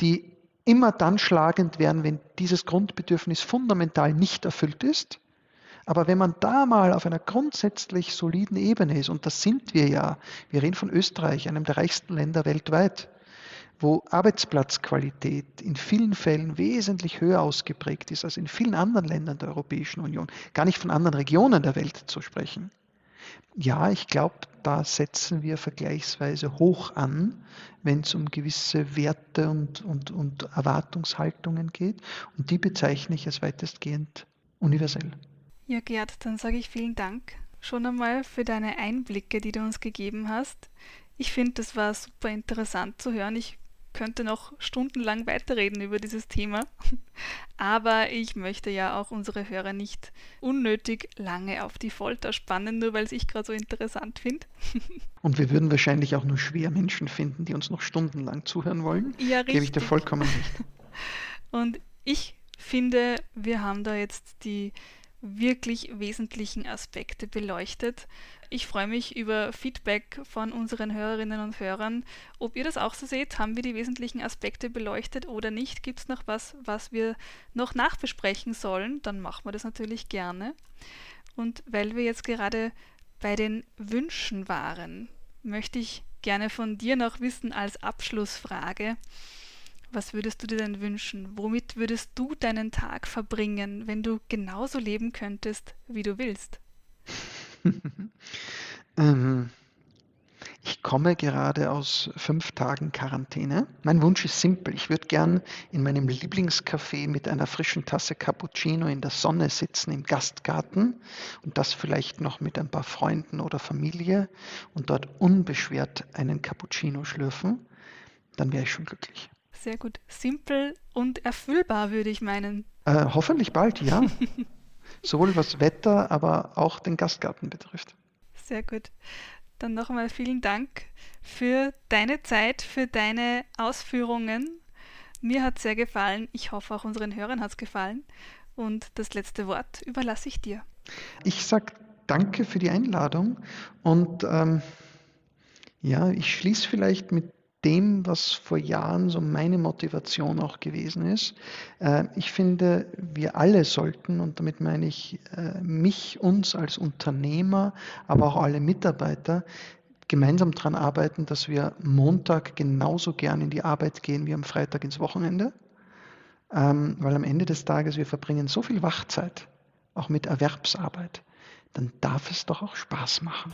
die immer dann schlagend werden, wenn dieses Grundbedürfnis fundamental nicht erfüllt ist. Aber wenn man da mal auf einer grundsätzlich soliden Ebene ist, und das sind wir ja, wir reden von Österreich, einem der reichsten Länder weltweit, wo Arbeitsplatzqualität in vielen Fällen wesentlich höher ausgeprägt ist als in vielen anderen Ländern der Europäischen Union, gar nicht von anderen Regionen der Welt zu sprechen. Ja, ich glaube, da setzen wir vergleichsweise hoch an, wenn es um gewisse Werte und, und, und Erwartungshaltungen geht. Und die bezeichne ich als weitestgehend universell.
Ja, Gerd, dann sage ich vielen Dank schon einmal für deine Einblicke, die du uns gegeben hast. Ich finde, das war super interessant zu hören. Ich könnte noch stundenlang weiterreden über dieses Thema. Aber ich möchte ja auch unsere Hörer nicht unnötig lange auf die Folter spannen, nur weil es ich gerade so interessant finde.
Und wir würden wahrscheinlich auch nur schwer Menschen finden, die uns noch stundenlang zuhören wollen.
Ja, richtig.
Gebe ich dir vollkommen recht.
Und ich finde, wir haben da jetzt die wirklich wesentlichen Aspekte beleuchtet. Ich freue mich über Feedback von unseren Hörerinnen und Hörern. Ob ihr das auch so seht, haben wir die wesentlichen Aspekte beleuchtet oder nicht? Gibt es noch was, was wir noch nachbesprechen sollen? Dann machen wir das natürlich gerne. Und weil wir jetzt gerade bei den Wünschen waren, möchte ich gerne von dir noch wissen als Abschlussfrage. Was würdest du dir denn wünschen? Womit würdest du deinen Tag verbringen, wenn du genauso leben könntest, wie du willst?
ähm, ich komme gerade aus fünf Tagen Quarantäne. Mein Wunsch ist simpel. Ich würde gern in meinem Lieblingscafé mit einer frischen Tasse Cappuccino in der Sonne sitzen im Gastgarten und das vielleicht noch mit ein paar Freunden oder Familie und dort unbeschwert einen Cappuccino schlürfen. Dann wäre ich schon glücklich.
Sehr gut. Simpel und erfüllbar, würde ich meinen.
Äh, hoffentlich bald, ja. Sowohl was Wetter, aber auch den Gastgarten betrifft.
Sehr gut. Dann noch einmal vielen Dank für deine Zeit, für deine Ausführungen. Mir hat es sehr gefallen. Ich hoffe, auch unseren Hörern hat es gefallen. Und das letzte Wort überlasse ich dir.
Ich sage danke für die Einladung und ähm, ja, ich schließe vielleicht mit dem, was vor Jahren so meine Motivation auch gewesen ist. Äh, ich finde, wir alle sollten, und damit meine ich äh, mich, uns als Unternehmer, aber auch alle Mitarbeiter, gemeinsam daran arbeiten, dass wir Montag genauso gern in die Arbeit gehen wie am Freitag ins Wochenende. Ähm, weil am Ende des Tages wir verbringen so viel Wachzeit, auch mit Erwerbsarbeit, dann darf es doch auch Spaß machen.